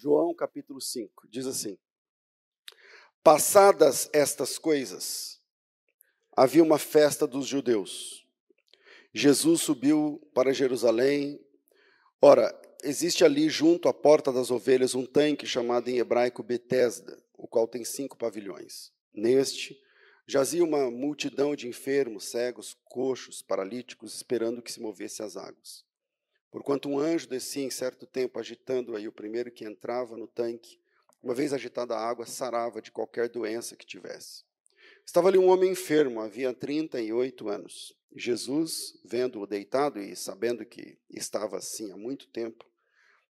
João capítulo 5, diz assim: Passadas estas coisas, havia uma festa dos judeus. Jesus subiu para Jerusalém. Ora, existe ali junto à porta das ovelhas um tanque chamado em hebraico Betesda, o qual tem cinco pavilhões. Neste jazia uma multidão de enfermos, cegos, coxos, paralíticos, esperando que se movesse as águas. Porquanto um anjo descia em certo tempo, agitando aí o primeiro que entrava no tanque, uma vez agitada a água, sarava de qualquer doença que tivesse. Estava ali um homem enfermo, havia 38 anos. Jesus, vendo-o deitado e sabendo que estava assim há muito tempo,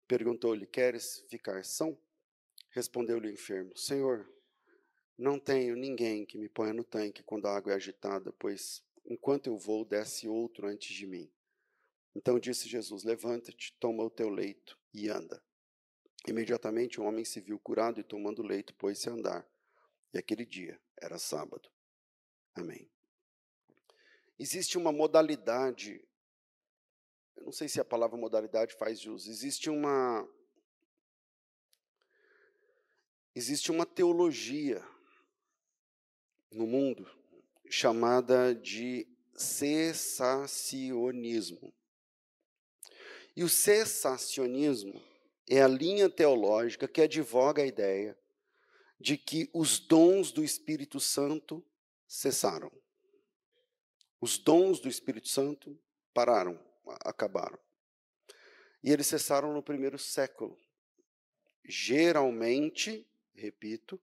perguntou-lhe: Queres ficar são? Respondeu-lhe o enfermo: Senhor, não tenho ninguém que me ponha no tanque quando a água é agitada, pois enquanto eu vou, desce outro antes de mim. Então disse Jesus: Levanta-te, toma o teu leito e anda. Imediatamente o homem se viu curado e, tomando o leito, pôs-se a andar. E aquele dia era sábado. Amém. Existe uma modalidade, eu não sei se a palavra modalidade faz jus, existe uma. Existe uma teologia no mundo chamada de cessacionismo. E o cessacionismo é a linha teológica que advoga a ideia de que os dons do Espírito Santo cessaram. Os dons do Espírito Santo pararam, acabaram. E eles cessaram no primeiro século. Geralmente, repito,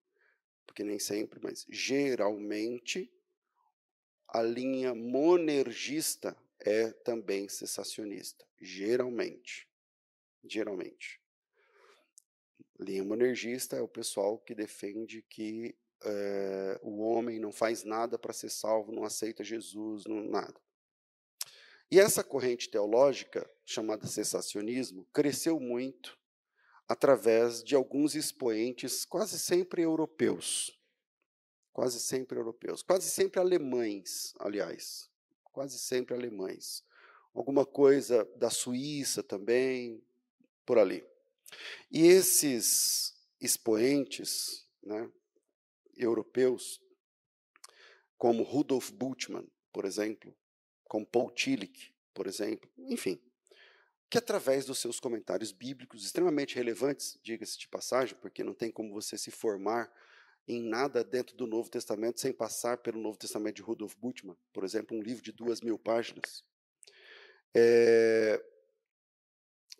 porque nem sempre, mas geralmente, a linha monergista é também cessacionista. Geralmente. Geralmente. Linha monergista é o pessoal que defende que é, o homem não faz nada para ser salvo, não aceita Jesus, não, nada. E essa corrente teológica, chamada cessacionismo, cresceu muito através de alguns expoentes, quase sempre europeus. Quase sempre europeus. Quase sempre alemães, aliás. Quase sempre alemães. Alguma coisa da Suíça também, por ali. E esses expoentes né, europeus, como Rudolf Bultmann, por exemplo, como Paul Tillich, por exemplo, enfim, que através dos seus comentários bíblicos extremamente relevantes, diga-se de passagem, porque não tem como você se formar em nada dentro do Novo Testamento sem passar pelo Novo Testamento de Rudolf Bultmann, por exemplo, um livro de duas mil páginas. É,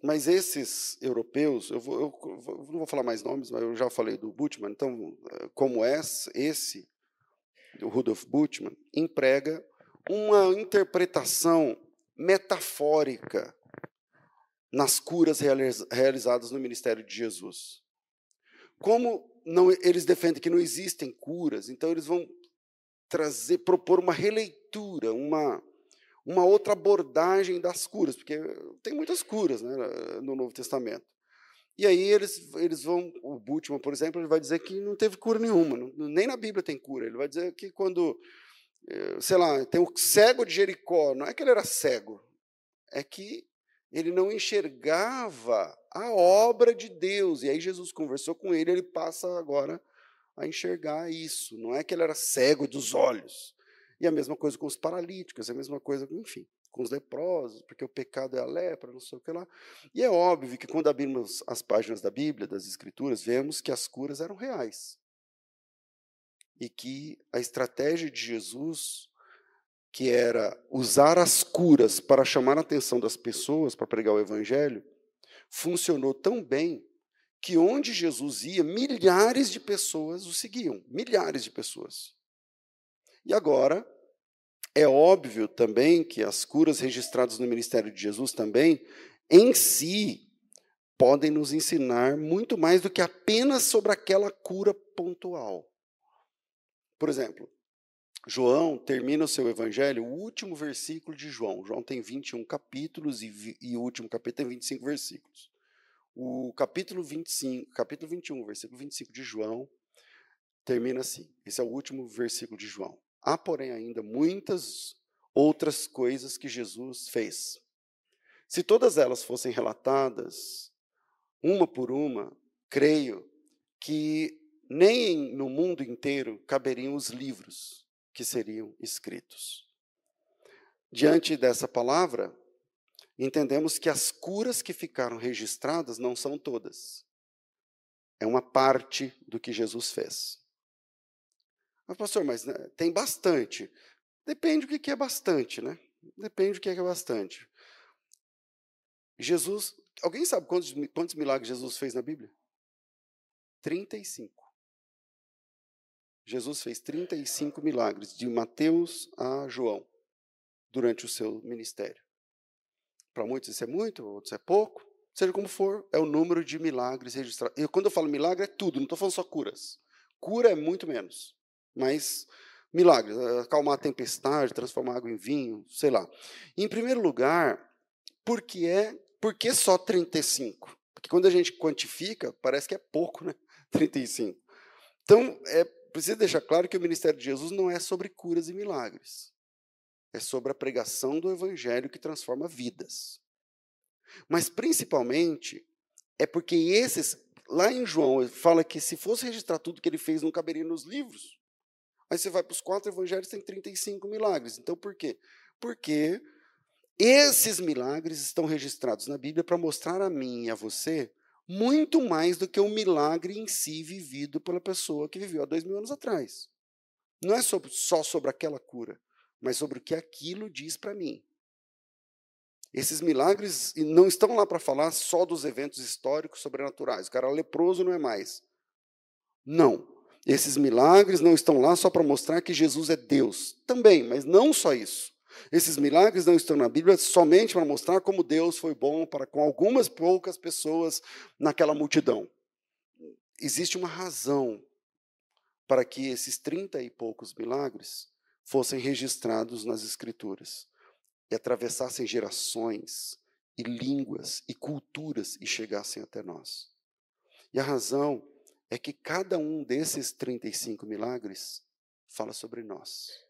mas esses europeus, eu, vou, eu, não vou falar mais nomes, mas eu já falei do Bultmann, então, eh, como é esse, o Rudolf Bultmann, emprega uma interpretação metafórica nas curas realizadas no ministério de Jesus. Como não, eles defendem que não existem curas, então eles vão trazer, propor uma releitura, uma, uma outra abordagem das curas, porque tem muitas curas né, no Novo Testamento. E aí eles, eles vão, o Bultmann, por exemplo, ele vai dizer que não teve cura nenhuma, não, nem na Bíblia tem cura. Ele vai dizer que quando, eh, sei lá, tem o cego de Jericó, não é que ele era cego, é que ele não enxergava a obra de Deus. E aí Jesus conversou com ele, ele passa agora a enxergar isso. Não é que ele era cego dos olhos, e a mesma coisa com os paralíticos, a mesma coisa, enfim, com os leprosos, porque o pecado é a lepra, não sei o que lá. E é óbvio que quando abrimos as páginas da Bíblia, das Escrituras, vemos que as curas eram reais. E que a estratégia de Jesus, que era usar as curas para chamar a atenção das pessoas, para pregar o Evangelho, funcionou tão bem que onde Jesus ia, milhares de pessoas o seguiam milhares de pessoas. E agora, é óbvio também que as curas registradas no ministério de Jesus também, em si, podem nos ensinar muito mais do que apenas sobre aquela cura pontual. Por exemplo, João termina o seu evangelho, o último versículo de João. João tem 21 capítulos e, e o último capítulo tem 25 versículos. O capítulo 25, capítulo 21, versículo 25 de João, termina assim. Esse é o último versículo de João. Há, porém, ainda muitas outras coisas que Jesus fez. Se todas elas fossem relatadas, uma por uma, creio que nem no mundo inteiro caberiam os livros que seriam escritos. Diante dessa palavra, entendemos que as curas que ficaram registradas não são todas. É uma parte do que Jesus fez. Mas, pastor, mas né, tem bastante. Depende do que é bastante, né? Depende do que é bastante. Jesus, alguém sabe quantos, quantos milagres Jesus fez na Bíblia? 35. Jesus fez 35 milagres, de Mateus a João, durante o seu ministério. Para muitos isso é muito, outros é pouco. Seja como for, é o número de milagres registrados. E quando eu falo milagre, é tudo, não estou falando só curas. Cura é muito menos. Mas milagres, é, acalmar a tempestade, transformar água em vinho, sei lá. em primeiro lugar, por que, é, por que só 35? Porque quando a gente quantifica, parece que é pouco, né? 35. Então, é preciso deixar claro que o ministério de Jesus não é sobre curas e milagres. É sobre a pregação do evangelho que transforma vidas. Mas principalmente é porque esses lá em João fala que se fosse registrar tudo que ele fez não caberia nos livros. Aí você vai para os quatro evangelhos tem 35 milagres. Então por quê? Porque esses milagres estão registrados na Bíblia para mostrar a mim e a você muito mais do que o milagre em si vivido pela pessoa que viveu há dois mil anos atrás. Não é sobre, só sobre aquela cura, mas sobre o que aquilo diz para mim. Esses milagres não estão lá para falar só dos eventos históricos sobrenaturais. O cara leproso não é mais. Não. Esses milagres não estão lá só para mostrar que Jesus é Deus. Também, mas não só isso. Esses milagres não estão na Bíblia somente para mostrar como Deus foi bom para com algumas poucas pessoas naquela multidão. Existe uma razão para que esses trinta e poucos milagres fossem registrados nas Escrituras e atravessassem gerações e línguas e culturas e chegassem até nós. E a razão é que cada um desses 35 milagres fala sobre nós.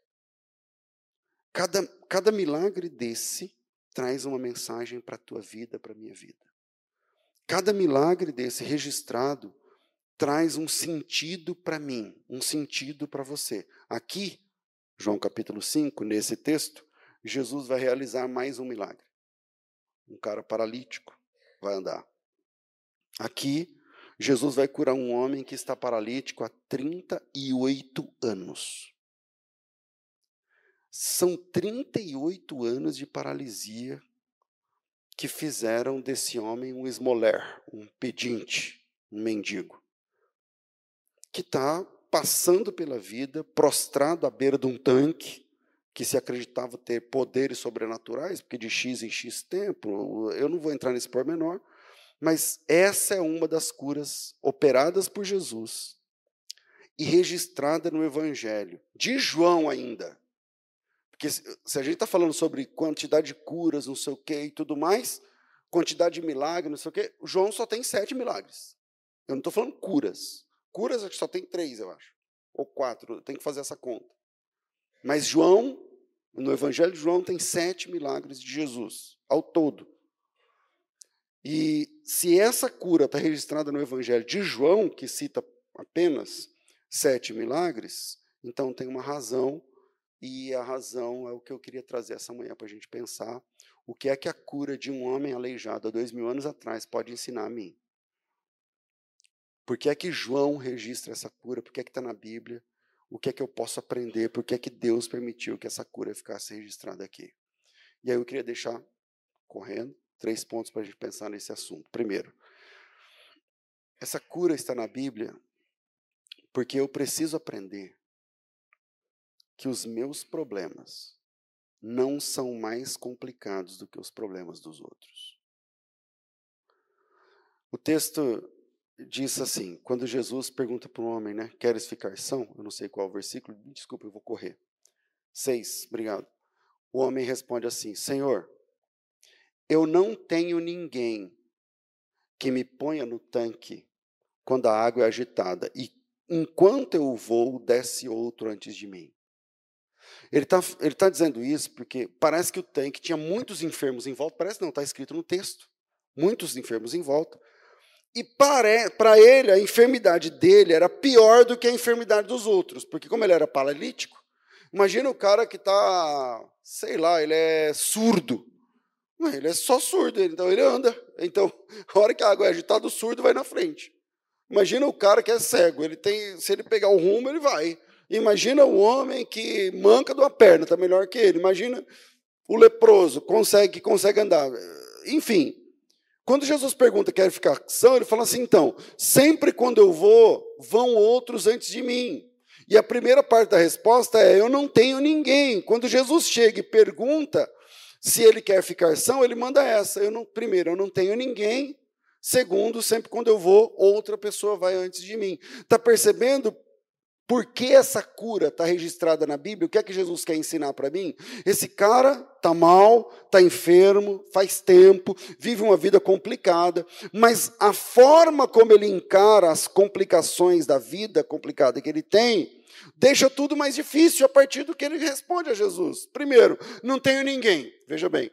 Cada, cada milagre desse traz uma mensagem para a tua vida, para a minha vida. Cada milagre desse registrado traz um sentido para mim, um sentido para você. Aqui, João capítulo 5, nesse texto, Jesus vai realizar mais um milagre. Um cara paralítico vai andar. Aqui, Jesus vai curar um homem que está paralítico há 38 anos. São 38 anos de paralisia que fizeram desse homem um esmoler, um pedinte, um mendigo, que está passando pela vida, prostrado à beira de um tanque, que se acreditava ter poderes sobrenaturais, porque de X em X tempo, eu não vou entrar nesse pormenor, mas essa é uma das curas operadas por Jesus e registrada no Evangelho, de João ainda. Porque se a gente está falando sobre quantidade de curas, não sei o quê e tudo mais, quantidade de milagres, não sei o quê, João só tem sete milagres. Eu não estou falando curas. Curas só tem três, eu acho. Ou quatro, tenho que fazer essa conta. Mas João, no Evangelho de João, tem sete milagres de Jesus, ao todo. E se essa cura está registrada no Evangelho de João, que cita apenas sete milagres, então tem uma razão e a razão é o que eu queria trazer essa manhã para a gente pensar. O que é que a cura de um homem aleijado há dois mil anos atrás pode ensinar a mim? Por que é que João registra essa cura? Por que é que está na Bíblia? O que é que eu posso aprender? Por que é que Deus permitiu que essa cura ficasse registrada aqui? E aí eu queria deixar correndo três pontos para a gente pensar nesse assunto. Primeiro, essa cura está na Bíblia porque eu preciso aprender que os meus problemas não são mais complicados do que os problemas dos outros. O texto diz assim, quando Jesus pergunta para o homem, né, queres ficar são? Eu não sei qual o versículo, desculpa, eu vou correr. Seis, obrigado. O homem responde assim, Senhor, eu não tenho ninguém que me ponha no tanque quando a água é agitada, e enquanto eu vou, desce outro antes de mim. Ele está ele tá dizendo isso porque parece que o tanque tinha muitos enfermos em volta, parece não, está escrito no texto. Muitos enfermos em volta. E para ele, a enfermidade dele era pior do que a enfermidade dos outros, porque como ele era paralítico, imagina o cara que está, sei lá, ele é surdo. Ele é só surdo, então ele anda. Então, a hora que a água é agitada, o surdo vai na frente. Imagina o cara que é cego, ele tem, se ele pegar o rumo, ele vai. Imagina o homem que manca de uma perna, está melhor que ele. Imagina o leproso, consegue, consegue andar. Enfim, quando Jesus pergunta quer ficar são, ele fala assim: então, sempre quando eu vou, vão outros antes de mim. E a primeira parte da resposta é: eu não tenho ninguém. Quando Jesus chega e pergunta se ele quer ficar são, ele manda essa: eu não, primeiro, eu não tenho ninguém. Segundo, sempre quando eu vou, outra pessoa vai antes de mim. Está percebendo por que essa cura está registrada na Bíblia? O que é que Jesus quer ensinar para mim? Esse cara está mal, está enfermo, faz tempo, vive uma vida complicada, mas a forma como ele encara as complicações da vida complicada que ele tem, deixa tudo mais difícil a partir do que ele responde a Jesus. Primeiro, não tenho ninguém. Veja bem,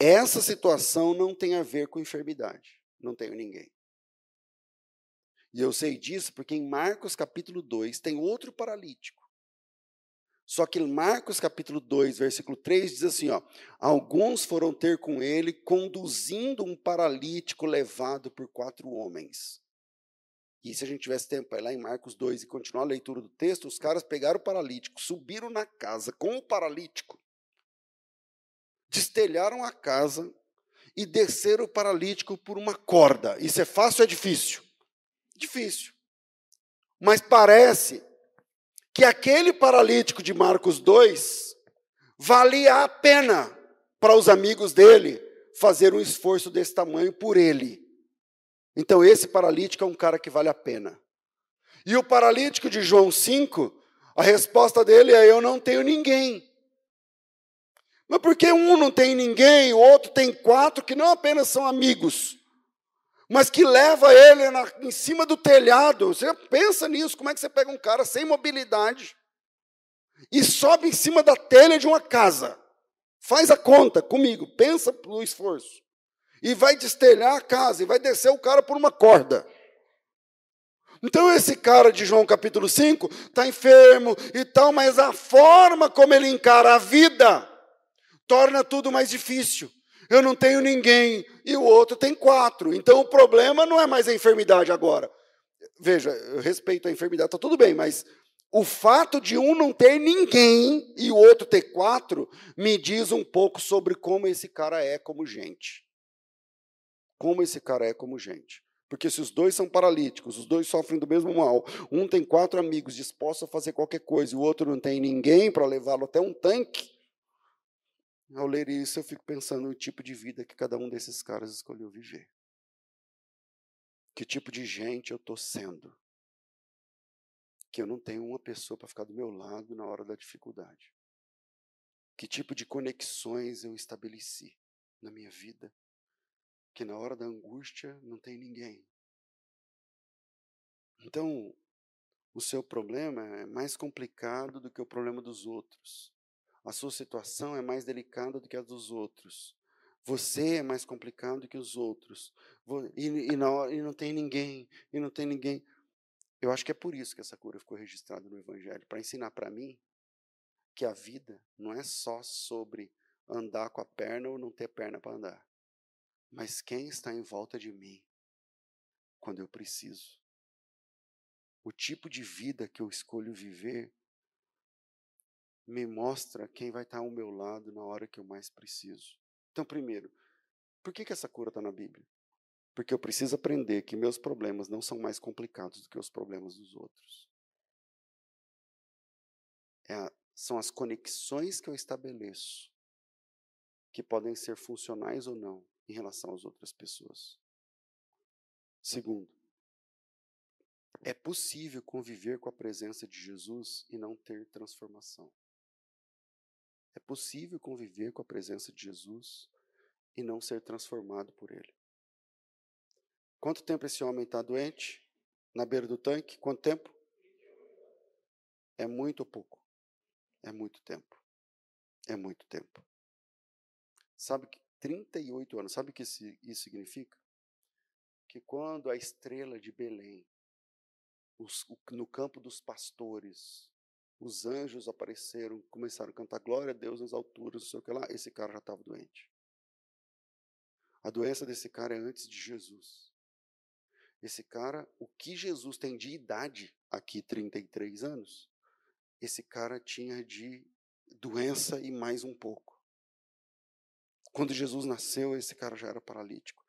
essa situação não tem a ver com enfermidade. Não tenho ninguém. E eu sei disso porque em Marcos capítulo 2 tem outro paralítico. Só que em Marcos capítulo 2, versículo 3 diz assim, ó: Alguns foram ter com ele conduzindo um paralítico levado por quatro homens. E se a gente tivesse tempo para ir lá em Marcos 2 e continuar a leitura do texto, os caras pegaram o paralítico, subiram na casa com o paralítico, destelharam a casa e desceram o paralítico por uma corda. Isso é fácil ou é difícil? Difícil. Mas parece que aquele paralítico de Marcos 2 valia a pena para os amigos dele fazer um esforço desse tamanho por ele. Então, esse paralítico é um cara que vale a pena. E o paralítico de João 5, a resposta dele é: Eu não tenho ninguém. Mas por que um não tem ninguém, o outro tem quatro que não apenas são amigos, mas que leva ele na, em cima do telhado. Você pensa nisso, como é que você pega um cara sem mobilidade e sobe em cima da telha de uma casa? Faz a conta comigo, pensa no esforço. E vai destelhar a casa, e vai descer o cara por uma corda. Então esse cara de João capítulo 5 está enfermo e tal, mas a forma como ele encara a vida torna tudo mais difícil eu não tenho ninguém, e o outro tem quatro. Então o problema não é mais a enfermidade agora. Veja, eu respeito a enfermidade, está tudo bem, mas o fato de um não ter ninguém e o outro ter quatro me diz um pouco sobre como esse cara é como gente. Como esse cara é como gente. Porque se os dois são paralíticos, os dois sofrem do mesmo mal, um tem quatro amigos dispostos a fazer qualquer coisa e o outro não tem ninguém para levá-lo até um tanque, ao ler isso, eu fico pensando no tipo de vida que cada um desses caras escolheu viver. Que tipo de gente eu estou sendo? Que eu não tenho uma pessoa para ficar do meu lado na hora da dificuldade. Que tipo de conexões eu estabeleci na minha vida? Que na hora da angústia não tem ninguém. Então, o seu problema é mais complicado do que o problema dos outros. A sua situação é mais delicada do que a dos outros. Você é mais complicado do que os outros. E, e, não, e não tem ninguém. E não tem ninguém. Eu acho que é por isso que essa cura ficou registrada no Evangelho para ensinar para mim que a vida não é só sobre andar com a perna ou não ter perna para andar, mas quem está em volta de mim quando eu preciso. O tipo de vida que eu escolho viver me mostra quem vai estar ao meu lado na hora que eu mais preciso. Então, primeiro, por que, que essa cura está na Bíblia? Porque eu preciso aprender que meus problemas não são mais complicados do que os problemas dos outros. É, são as conexões que eu estabeleço que podem ser funcionais ou não em relação às outras pessoas. Segundo, é possível conviver com a presença de Jesus e não ter transformação. É possível conviver com a presença de Jesus e não ser transformado por ele. Quanto tempo esse homem está doente? Na beira do tanque? Quanto tempo? É muito ou pouco? É muito tempo. É muito tempo. Sabe que 38 anos, sabe o que isso significa? que quando a estrela de Belém, os, no campo dos pastores, os anjos apareceram, começaram a cantar glória a Deus nas alturas, não sei o que lá, esse cara já estava doente. A doença desse cara é antes de Jesus. Esse cara, o que Jesus tem de idade, aqui 33 anos, esse cara tinha de doença e mais um pouco. Quando Jesus nasceu, esse cara já era paralítico.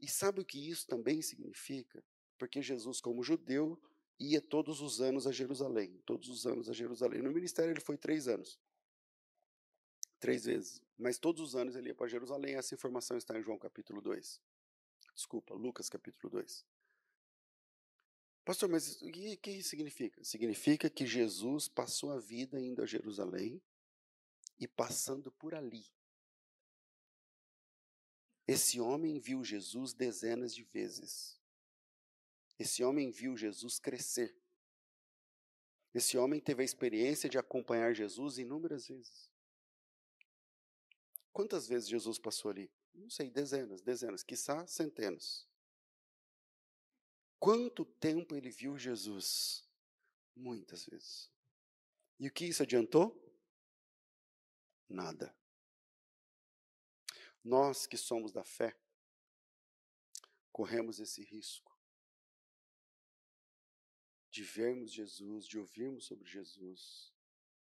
E sabe o que isso também significa? Porque Jesus, como judeu, ia todos os anos a Jerusalém. Todos os anos a Jerusalém. No ministério ele foi três anos. Três vezes. Mas todos os anos ele ia para Jerusalém. Essa informação está em João capítulo 2. Desculpa, Lucas capítulo 2. Pastor, mas o que, que isso significa? Significa que Jesus passou a vida indo a Jerusalém e passando por ali. Esse homem viu Jesus dezenas de vezes. Esse homem viu Jesus crescer. Esse homem teve a experiência de acompanhar Jesus inúmeras vezes. Quantas vezes Jesus passou ali? Não sei, dezenas, dezenas, quiçá centenas. Quanto tempo ele viu Jesus? Muitas vezes. E o que isso adiantou? Nada. Nós que somos da fé, corremos esse risco de vermos Jesus, de ouvirmos sobre Jesus,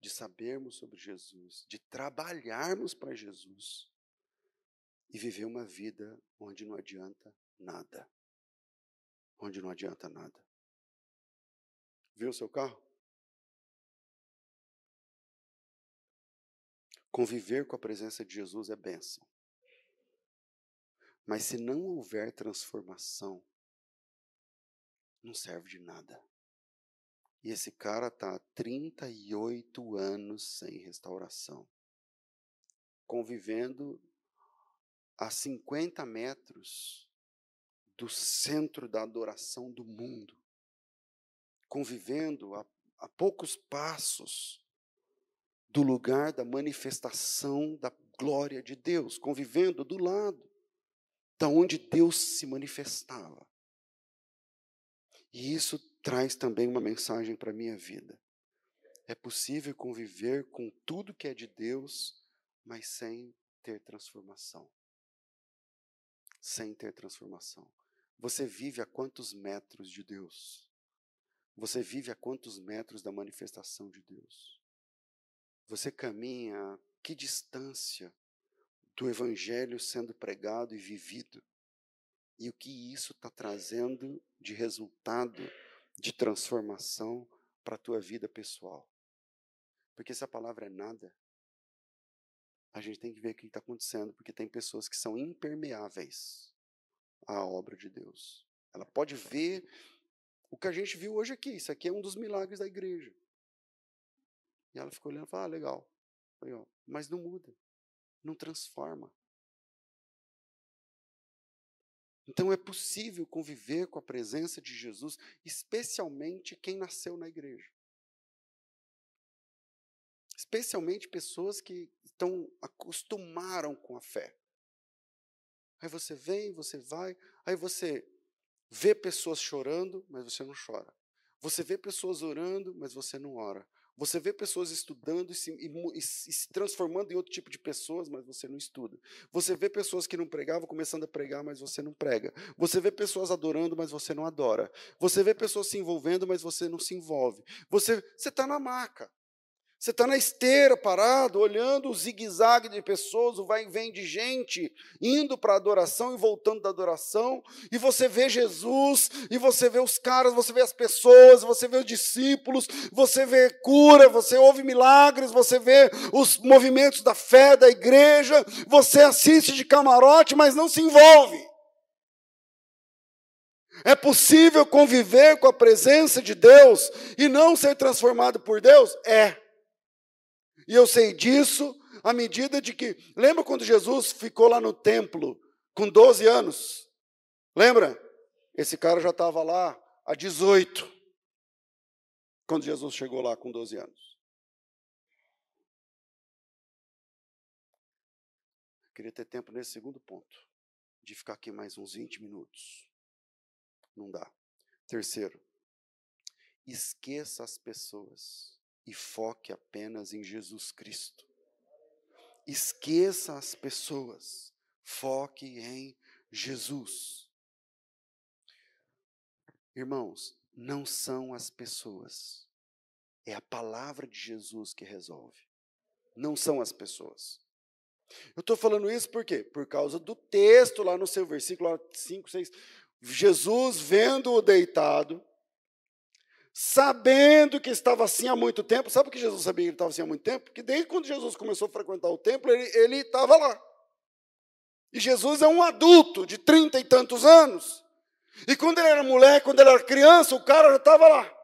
de sabermos sobre Jesus, de trabalharmos para Jesus e viver uma vida onde não adianta nada. Onde não adianta nada. Viu o seu carro? Conviver com a presença de Jesus é bênção. Mas se não houver transformação, não serve de nada. E esse cara está há 38 anos sem restauração, convivendo a 50 metros do centro da adoração do mundo, convivendo a, a poucos passos do lugar da manifestação da glória de Deus, convivendo do lado da onde Deus se manifestava. E isso traz também uma mensagem para a minha vida. É possível conviver com tudo que é de Deus, mas sem ter transformação. Sem ter transformação. Você vive a quantos metros de Deus? Você vive a quantos metros da manifestação de Deus? Você caminha a que distância do Evangelho sendo pregado e vivido? E o que isso está trazendo de resultado de transformação para a tua vida pessoal. Porque se a palavra é nada, a gente tem que ver o que está acontecendo, porque tem pessoas que são impermeáveis à obra de Deus. Ela pode ver o que a gente viu hoje aqui. Isso aqui é um dos milagres da igreja. E ela ficou olhando e falou: ah, legal. Mas não muda, não transforma. Então é possível conviver com a presença de Jesus, especialmente quem nasceu na igreja. Especialmente pessoas que estão acostumaram com a fé. Aí você vem, você vai, aí você vê pessoas chorando, mas você não chora. Você vê pessoas orando, mas você não ora. Você vê pessoas estudando e se, e, e se, transformando em outro tipo de pessoas, mas você não estuda. Você vê pessoas que não pregavam começando a pregar, mas você não prega. Você vê pessoas adorando, mas você não adora. Você vê pessoas se envolvendo, mas você não se envolve. Você está na maca. Você está na esteira, parado, olhando o zigue-zague de pessoas, o vai e vem de gente, indo para a adoração e voltando da adoração, e você vê Jesus, e você vê os caras, você vê as pessoas, você vê os discípulos, você vê cura, você ouve milagres, você vê os movimentos da fé da igreja, você assiste de camarote, mas não se envolve. É possível conviver com a presença de Deus e não ser transformado por Deus? É. E eu sei disso à medida de que. Lembra quando Jesus ficou lá no templo com 12 anos? Lembra? Esse cara já estava lá há 18. Quando Jesus chegou lá com 12 anos. Eu queria ter tempo nesse segundo ponto, de ficar aqui mais uns 20 minutos. Não dá. Terceiro, esqueça as pessoas e foque apenas em Jesus Cristo. Esqueça as pessoas, foque em Jesus. Irmãos, não são as pessoas, é a palavra de Jesus que resolve, não são as pessoas. Eu estou falando isso por quê? Por causa do texto lá no seu versículo 5, 6. Jesus vendo-o deitado, sabendo que estava assim há muito tempo. Sabe por que Jesus sabia que ele estava assim há muito tempo? Porque desde quando Jesus começou a frequentar o templo, ele estava lá. E Jesus é um adulto de trinta e tantos anos. E quando ele era moleque, quando ele era criança, o cara já estava lá.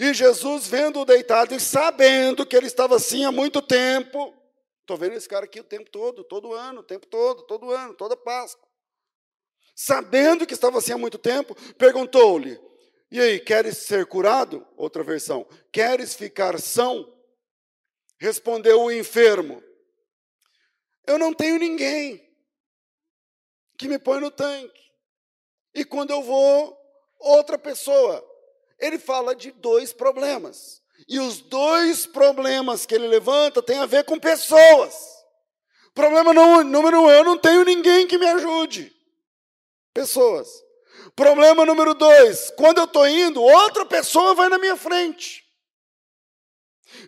E Jesus, vendo-o deitado e sabendo que ele estava assim há muito tempo, estou vendo esse cara aqui o tempo todo, todo ano, o tempo todo, todo ano, toda Páscoa. Sabendo que estava assim há muito tempo, perguntou-lhe: e aí, queres ser curado? Outra versão. Queres ficar são? Respondeu o enfermo: Eu não tenho ninguém que me põe no tanque. E quando eu vou, outra pessoa. Ele fala de dois problemas. E os dois problemas que ele levanta têm a ver com pessoas. Problema número um: eu não tenho ninguém que me ajude. Pessoas. Problema número dois: quando eu estou indo, outra pessoa vai na minha frente.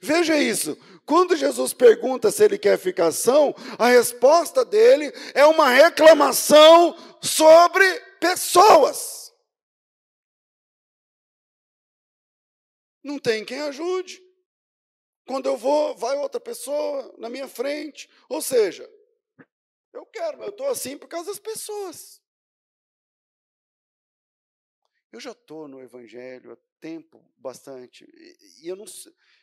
Veja isso. Quando Jesus pergunta se ele quer ficar são, a resposta dele é uma reclamação sobre pessoas. Não tem quem ajude. Quando eu vou, vai outra pessoa na minha frente. Ou seja, eu quero, mas eu estou assim por causa das pessoas. Eu já estou no Evangelho há tempo bastante, e eu não,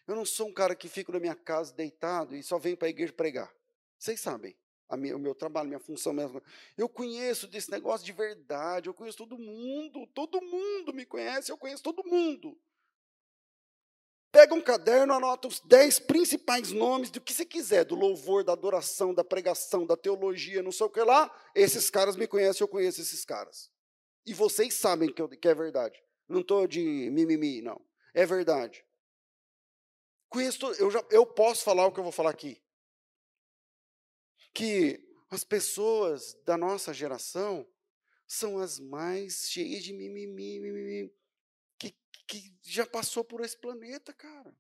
eu não sou um cara que fica na minha casa deitado e só vem para a igreja pregar. Vocês sabem, minha, o meu trabalho, minha função mesmo. Eu conheço desse negócio de verdade, eu conheço todo mundo, todo mundo me conhece, eu conheço todo mundo. Pega um caderno, anota os dez principais nomes do que você quiser, do louvor, da adoração, da pregação, da teologia, não sei o que lá. Esses caras me conhecem, eu conheço esses caras. E vocês sabem que, eu, que é verdade. Não estou de mimimi, não. É verdade. Conheço, eu, já, eu posso falar o que eu vou falar aqui. Que as pessoas da nossa geração são as mais cheias de mimimi, mimimi que, que já passou por esse planeta, cara.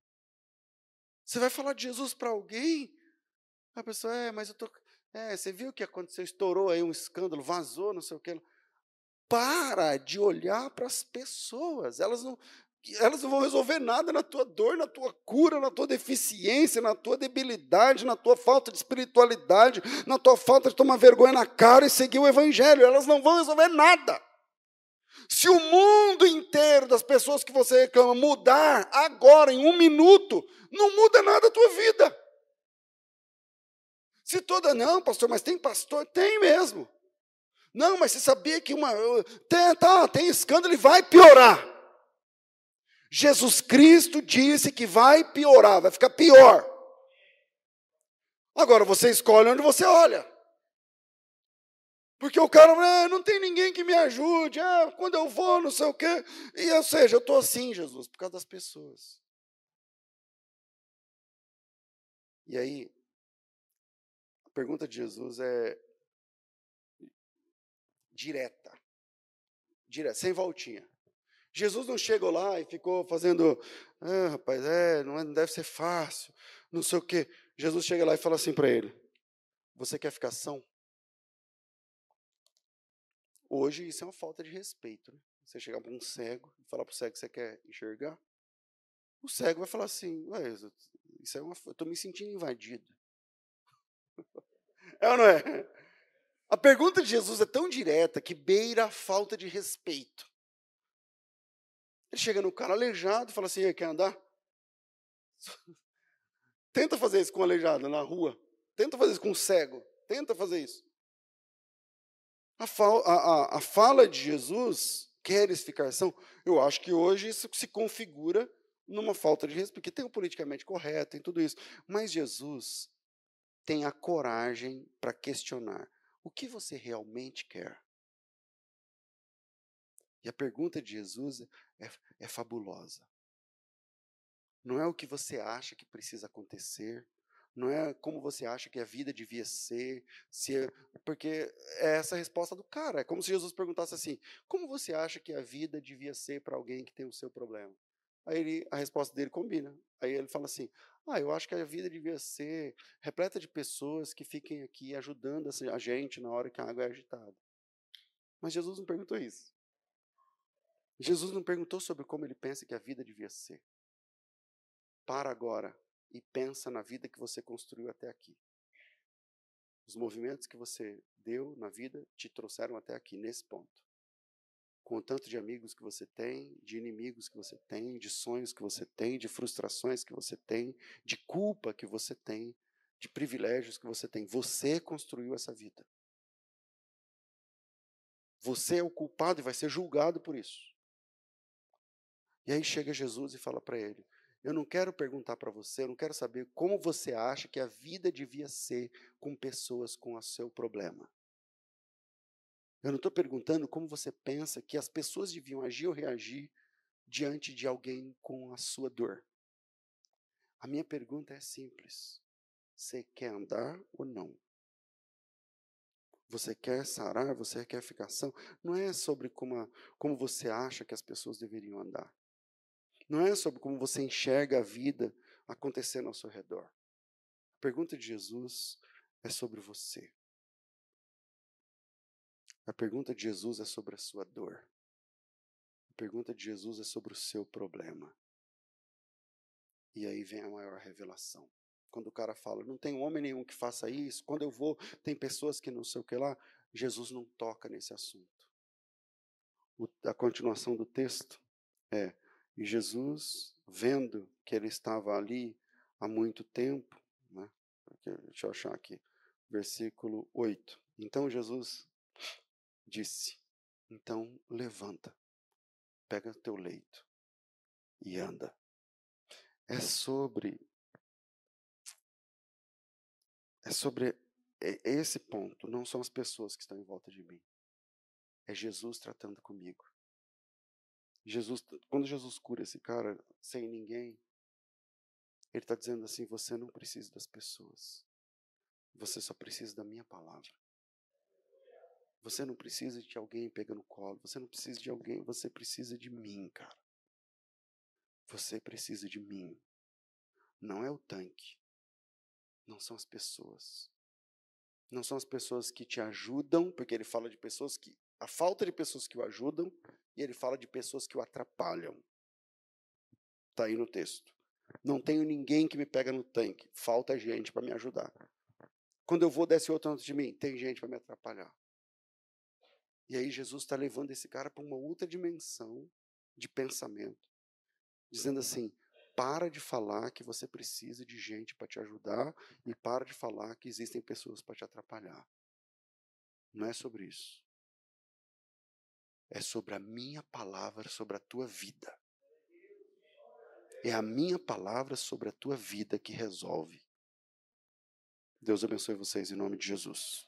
Você vai falar de Jesus para alguém, a pessoa, é, mas eu tô. É, você viu o que aconteceu? Estourou aí um escândalo, vazou, não sei o que. Para de olhar para as pessoas. Elas não, elas não vão resolver nada na tua dor, na tua cura, na tua deficiência, na tua debilidade, na tua falta de espiritualidade, na tua falta de tomar vergonha na cara e seguir o evangelho. Elas não vão resolver nada. Se o mundo inteiro das pessoas que você reclama mudar agora, em um minuto, não muda nada a tua vida. Se toda, não, pastor, mas tem pastor? Tem mesmo. Não, mas você sabia que uma. Tem, tá, tem escândalo e vai piorar. Jesus Cristo disse que vai piorar, vai ficar pior. Agora você escolhe onde você olha. Porque o cara ah, não tem ninguém que me ajude, ah, quando eu vou, não sei o quê. E, ou seja, eu estou assim, Jesus, por causa das pessoas. E aí, a pergunta de Jesus é: direta. Direta, sem voltinha. Jesus não chegou lá e ficou fazendo, ah, rapaz, é, não, é, não deve ser fácil, não sei o quê. Jesus chega lá e fala assim para ele: Você quer ficar são? Hoje isso é uma falta de respeito. Né? Você chegar para um cego e falar para o cego que você quer enxergar, o cego vai falar assim: Ué, isso é uma, eu estou me sentindo invadido. É ou não é? A pergunta de Jesus é tão direta que beira a falta de respeito. Ele chega no cara aleijado e fala assim: quer andar? Tenta fazer isso com um aleijado na rua. Tenta fazer isso com um cego. Tenta fazer isso. A, fala, a, a, a fala de Jesus, queres ficar são? Eu acho que hoje isso se configura numa falta de respeito, porque tem o politicamente correto, tem tudo isso. Mas Jesus tem a coragem para questionar. O que você realmente quer? E a pergunta de Jesus é, é fabulosa. Não é o que você acha que precisa acontecer, não é como você acha que a vida devia ser, se é, porque é essa a resposta do cara. É como se Jesus perguntasse assim: como você acha que a vida devia ser para alguém que tem o seu problema? Aí ele, a resposta dele combina. Aí ele fala assim: ah, eu acho que a vida devia ser repleta de pessoas que fiquem aqui ajudando a gente na hora que a água é agitada. Mas Jesus não perguntou isso. Jesus não perguntou sobre como ele pensa que a vida devia ser. Para agora e pensa na vida que você construiu até aqui. Os movimentos que você deu na vida te trouxeram até aqui, nesse ponto com o tanto de amigos que você tem, de inimigos que você tem, de sonhos que você tem, de frustrações que você tem, de culpa que você tem, de privilégios que você tem. Você construiu essa vida. Você é o culpado e vai ser julgado por isso. E aí chega Jesus e fala para ele: Eu não quero perguntar para você, eu não quero saber como você acha que a vida devia ser com pessoas com o seu problema. Eu não estou perguntando como você pensa que as pessoas deviam agir ou reagir diante de alguém com a sua dor. A minha pergunta é simples: você quer andar ou não? Você quer sarar? Você quer ficar são? Não é sobre como, como você acha que as pessoas deveriam andar. Não é sobre como você enxerga a vida acontecendo ao seu redor. A pergunta de Jesus é sobre você. A pergunta de Jesus é sobre a sua dor. A pergunta de Jesus é sobre o seu problema. E aí vem a maior revelação. Quando o cara fala, não tem homem nenhum que faça isso, quando eu vou, tem pessoas que não sei o que lá, Jesus não toca nesse assunto. O, a continuação do texto é: e Jesus, vendo que ele estava ali há muito tempo, né? deixa eu achar aqui, versículo 8. Então Jesus disse: Então levanta, pega teu leito e anda. É sobre. É sobre esse ponto, não são as pessoas que estão em volta de mim. É Jesus tratando comigo. Jesus, quando Jesus cura esse cara sem ninguém, ele está dizendo assim: você não precisa das pessoas, você só precisa da minha palavra. Você não precisa de alguém pegando colo. Você não precisa de alguém. Você precisa de mim, cara. Você precisa de mim. Não é o tanque. Não são as pessoas. Não são as pessoas que te ajudam, porque ele fala de pessoas que. A falta de pessoas que o ajudam, e ele fala de pessoas que o atrapalham. Está aí no texto. Não tenho ninguém que me pega no tanque. Falta gente para me ajudar. Quando eu vou, desce outro antes de mim. Tem gente para me atrapalhar. E aí Jesus está levando esse cara para uma outra dimensão de pensamento, dizendo assim: para de falar que você precisa de gente para te ajudar e para de falar que existem pessoas para te atrapalhar. Não é sobre isso. É sobre a minha palavra sobre a tua vida. É a minha palavra sobre a tua vida que resolve. Deus abençoe vocês em nome de Jesus.